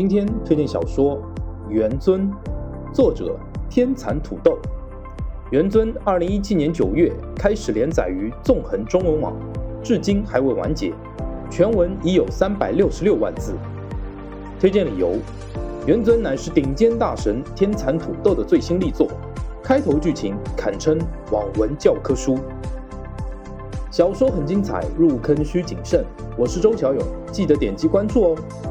今天推荐小说元尊作者天蚕土豆。元尊二零一七年九月开始连载于纵横中文网至今还未完结全文已有三百六十六万字。推荐理由元尊乃是顶尖大神天蚕土豆的最新力作开头剧情堪称网文教科书。小说很精彩入坑需谨慎我是周小勇记得点击关注哦。